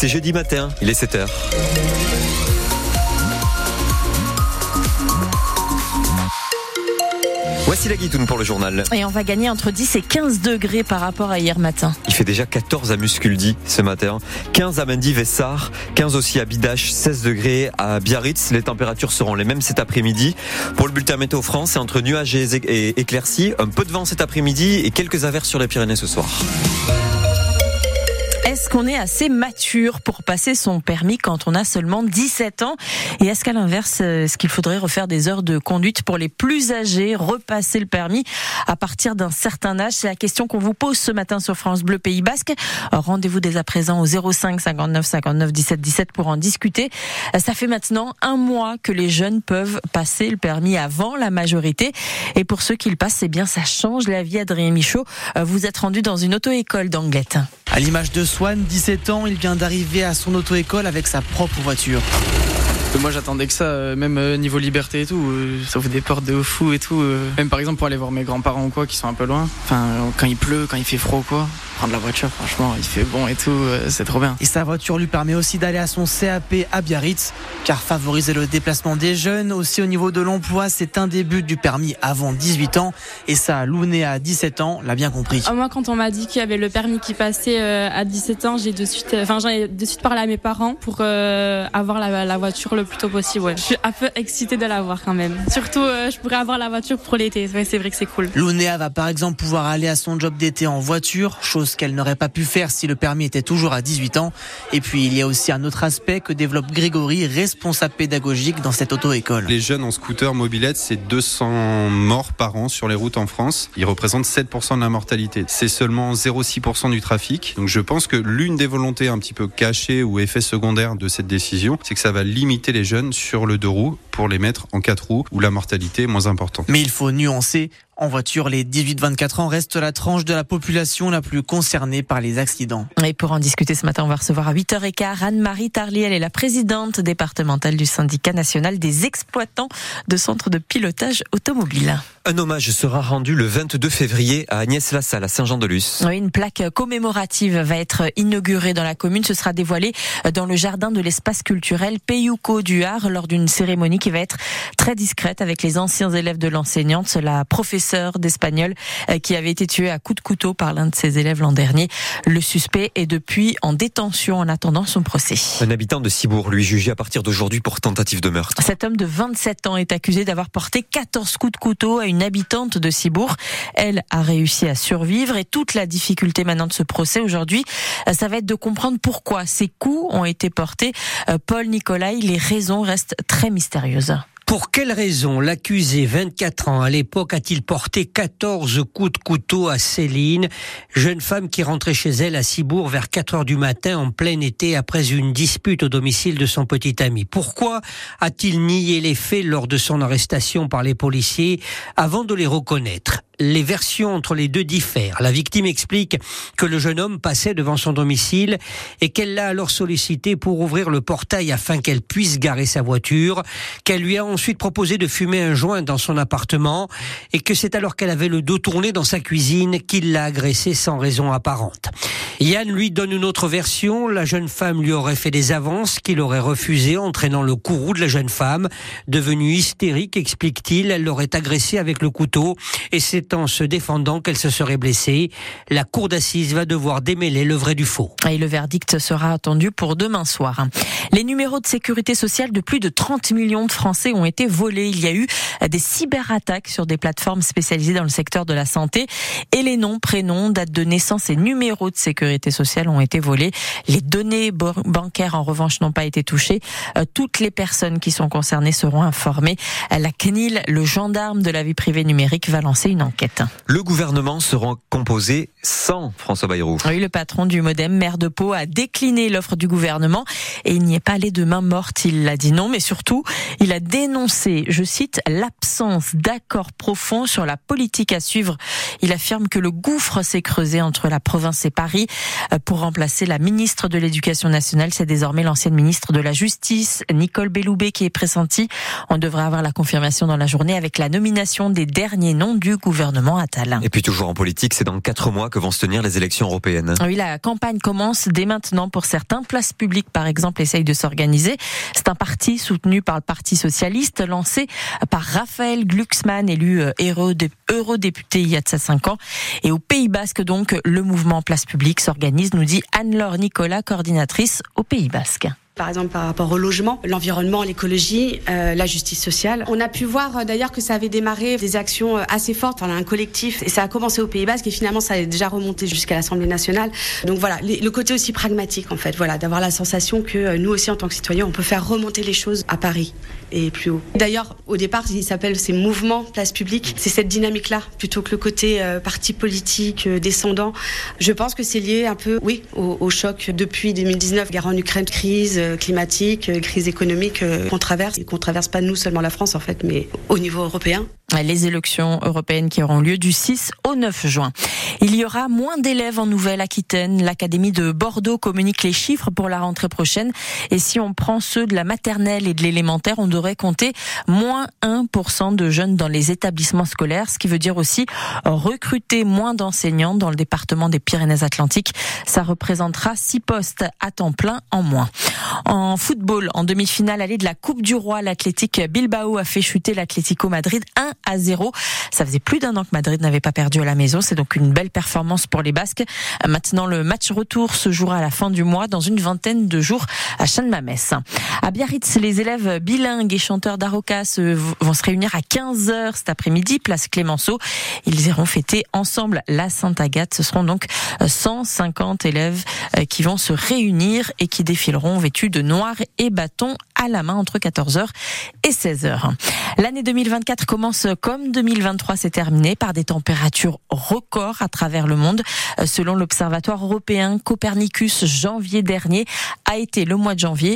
c'est jeudi matin, il est 7h. Voici la guitoune pour le journal. Et on va gagner entre 10 et 15 degrés par rapport à hier matin. Il fait déjà 14 à Musculdi ce matin, 15 à Mendy-Vessar, 15 aussi à Bidache, 16 degrés à Biarritz. Les températures seront les mêmes cet après-midi. Pour le bulletin météo France, c'est entre nuages et éclaircies, un peu de vent cet après-midi et quelques averses sur les Pyrénées ce soir. Est-ce qu'on est assez mature pour passer son permis quand on a seulement 17 ans Et est-ce qu'à l'inverse, est-ce qu'il faudrait refaire des heures de conduite pour les plus âgés, repasser le permis à partir d'un certain âge C'est la question qu'on vous pose ce matin sur France Bleu Pays Basque. Rendez-vous dès à présent au 05 59 59 17 17 pour en discuter. Ça fait maintenant un mois que les jeunes peuvent passer le permis avant la majorité. Et pour ceux qui le passent, c'est bien, ça change la vie. Adrien Michaud, vous êtes rendu dans une auto-école d'Anglette. À l'image de Swan, 17 ans, il vient d'arriver à son auto-école avec sa propre voiture. Moi j'attendais que ça, euh, même euh, niveau liberté et tout, euh, ça vous des portes de fou et tout. Même par exemple pour aller voir mes grands-parents ou quoi qui sont un peu loin. Enfin quand il pleut, quand il fait froid ou quoi, prendre la voiture franchement il fait bon et tout, c'est trop bien. Et sa voiture lui permet aussi d'aller à son CAP à Biarritz, car favoriser le déplacement des jeunes, aussi au niveau de l'emploi, c'est un début du permis avant 18 ans. Et ça, Louné à 17 ans l'a bien compris. Ah, moi quand on m'a dit qu'il y avait le permis qui passait à 17 ans, j'ai de suite, enfin j'ai de suite parlé à mes parents pour avoir la, la voiture le plus tôt possible. Je suis un peu excitée de l'avoir quand même. Surtout, euh, je pourrais avoir la voiture pour l'été. c'est vrai que c'est cool. Lounéa va par exemple pouvoir aller à son job d'été en voiture, chose qu'elle n'aurait pas pu faire si le permis était toujours à 18 ans. Et puis il y a aussi un autre aspect que développe Grégory, responsable pédagogique dans cette auto-école. Les jeunes en scooter mobilette, c'est 200 morts par an sur les routes en France. Ils représentent 7% de la mortalité. C'est seulement 0,6% du trafic. Donc je pense que l'une des volontés un petit peu cachées ou effets secondaires de cette décision, c'est que ça va limiter les jeunes sur le deux roues pour les mettre en quatre roues où la mortalité est moins importante. Mais il faut nuancer. En voiture, les 18-24 ans restent la tranche de la population la plus concernée par les accidents. Et pour en discuter ce matin, on va recevoir à 8h15 Anne-Marie Tarly. Elle est la présidente départementale du syndicat national des exploitants de centres de pilotage automobile. Un hommage sera rendu le 22 février à Agnès Lassalle, à Saint-Jean-de-Luz. Oui, une plaque commémorative va être inaugurée dans la commune. Ce sera dévoilé dans le jardin de l'espace culturel Peyouco du Har lors d'une cérémonie qui va être très discrète avec les anciens élèves de l'enseignante, la professeure d'espagnol euh, qui avait été tué à coups de couteau par l'un de ses élèves l'an dernier. Le suspect est depuis en détention en attendant son procès. Un habitant de Cibourg, lui, jugé à partir d'aujourd'hui pour tentative de meurtre. Cet homme de 27 ans est accusé d'avoir porté 14 coups de couteau à une habitante de Cibourg. Elle a réussi à survivre et toute la difficulté maintenant de ce procès aujourd'hui, euh, ça va être de comprendre pourquoi ces coups ont été portés. Euh, Paul Nicolai, les raisons restent très mystérieuses. Pour quelle raison l'accusé, 24 ans à l'époque, a-t-il porté 14 coups de couteau à Céline, jeune femme qui rentrait chez elle à Cibourg vers 4 heures du matin en plein été après une dispute au domicile de son petit ami? Pourquoi a-t-il nié les faits lors de son arrestation par les policiers avant de les reconnaître? Les versions entre les deux diffèrent. La victime explique que le jeune homme passait devant son domicile et qu'elle l'a alors sollicité pour ouvrir le portail afin qu'elle puisse garer sa voiture, qu'elle lui a ensuite proposé de fumer un joint dans son appartement et que c'est alors qu'elle avait le dos tourné dans sa cuisine qu'il l'a agressé sans raison apparente. Yann lui donne une autre version. La jeune femme lui aurait fait des avances qu'il aurait refusées, entraînant le courroux de la jeune femme. Devenue hystérique, explique-t-il, elle l'aurait agressé avec le couteau et c'est en se défendant qu'elle se serait blessée. La cour d'assises va devoir démêler le vrai du faux. Et le verdict sera attendu pour demain soir. Les numéros de sécurité sociale de plus de 30 millions de Français ont été volés. Il y a eu des cyberattaques sur des plateformes spécialisées dans le secteur de la santé et les noms, prénoms, dates de naissance et numéros de sécurité sociale ont été volées. Les données bancaires, en revanche, n'ont pas été touchées. Euh, toutes les personnes qui sont concernées seront informées. La CNIL, le gendarme de la vie privée numérique, va lancer une enquête. Le gouvernement sera composé sans François Bayrou. Oui, le patron du Modem, maire de Pau, a décliné l'offre du gouvernement et il n'y est pas allé de main morte. Il l'a dit non, mais surtout, il a dénoncé, je cite, l'absence d'accord profond sur la politique à suivre. Il affirme que le gouffre s'est creusé entre la province et Paris. Euh, pour remplacer la ministre de l'Éducation nationale. C'est désormais l'ancienne ministre de la Justice, Nicole Belloubet, qui est pressentie. On devrait avoir la confirmation dans la journée avec la nomination des derniers noms du gouvernement Attal. Et puis toujours en politique, c'est dans quatre mois que vont se tenir les élections européennes. Oui, la campagne commence dès maintenant pour certains. Place publique, par exemple, essaye de s'organiser. C'est un parti soutenu par le Parti socialiste, lancé par Raphaël Glucksmann, élu euh, eurodéputé il y a de ça cinq ans. Et au Pays Basque, donc, le mouvement Place publique s'organise, nous dit Anne-Laure Nicolas, coordinatrice au Pays Basque par exemple par rapport au logement, l'environnement, l'écologie, euh, la justice sociale. On a pu voir euh, d'ailleurs que ça avait démarré des actions euh, assez fortes, enfin un collectif, et ça a commencé au Pays Basque et finalement ça a déjà remonté jusqu'à l'Assemblée nationale. Donc voilà, le côté aussi pragmatique en fait, voilà, d'avoir la sensation que nous aussi en tant que citoyens, on peut faire remonter les choses à Paris et plus haut. D'ailleurs, au départ, il s'appelle ces mouvements place publique. C'est cette dynamique-là plutôt que le côté parti politique descendant. Je pense que c'est lié un peu, oui, au, au choc depuis 2019, guerre en Ukraine, crise climatique, euh, crise économique euh, qu'on traverse et qu'on traverse pas nous seulement la France en fait, mais au niveau européen. Les élections européennes qui auront lieu du 6 au 9 juin. Il y aura moins d'élèves en Nouvelle-Aquitaine. L'Académie de Bordeaux communique les chiffres pour la rentrée prochaine. Et si on prend ceux de la maternelle et de l'élémentaire, on devrait compter moins 1% de jeunes dans les établissements scolaires, ce qui veut dire aussi recruter moins d'enseignants dans le département des Pyrénées-Atlantiques. Ça représentera 6 postes à temps plein en moins. En football, en demi-finale allée de la Coupe du Roi, l'Athletic Bilbao a fait chuter l'Atlético Madrid 1 à 0. Ça faisait plus d'un an que Madrid n'avait pas perdu à la maison. C'est donc une belle performance pour les Basques. Maintenant, le match retour se jouera à la fin du mois dans une vingtaine de jours à Chanmamès. À Biarritz, les élèves bilingues et chanteurs d'Arocas vont se réunir à 15h cet après-midi, place Clémenceau. Ils iront fêter ensemble la Sainte-Agathe. Ce seront donc 150 élèves euh, qui vont se réunir et qui défileront vêtus de noir et bâton à la main entre 14h et 16h. L'année 2024 commence comme 2023 s'est terminé par des températures records à travers le monde. Selon l'Observatoire européen Copernicus, janvier dernier a été le mois de janvier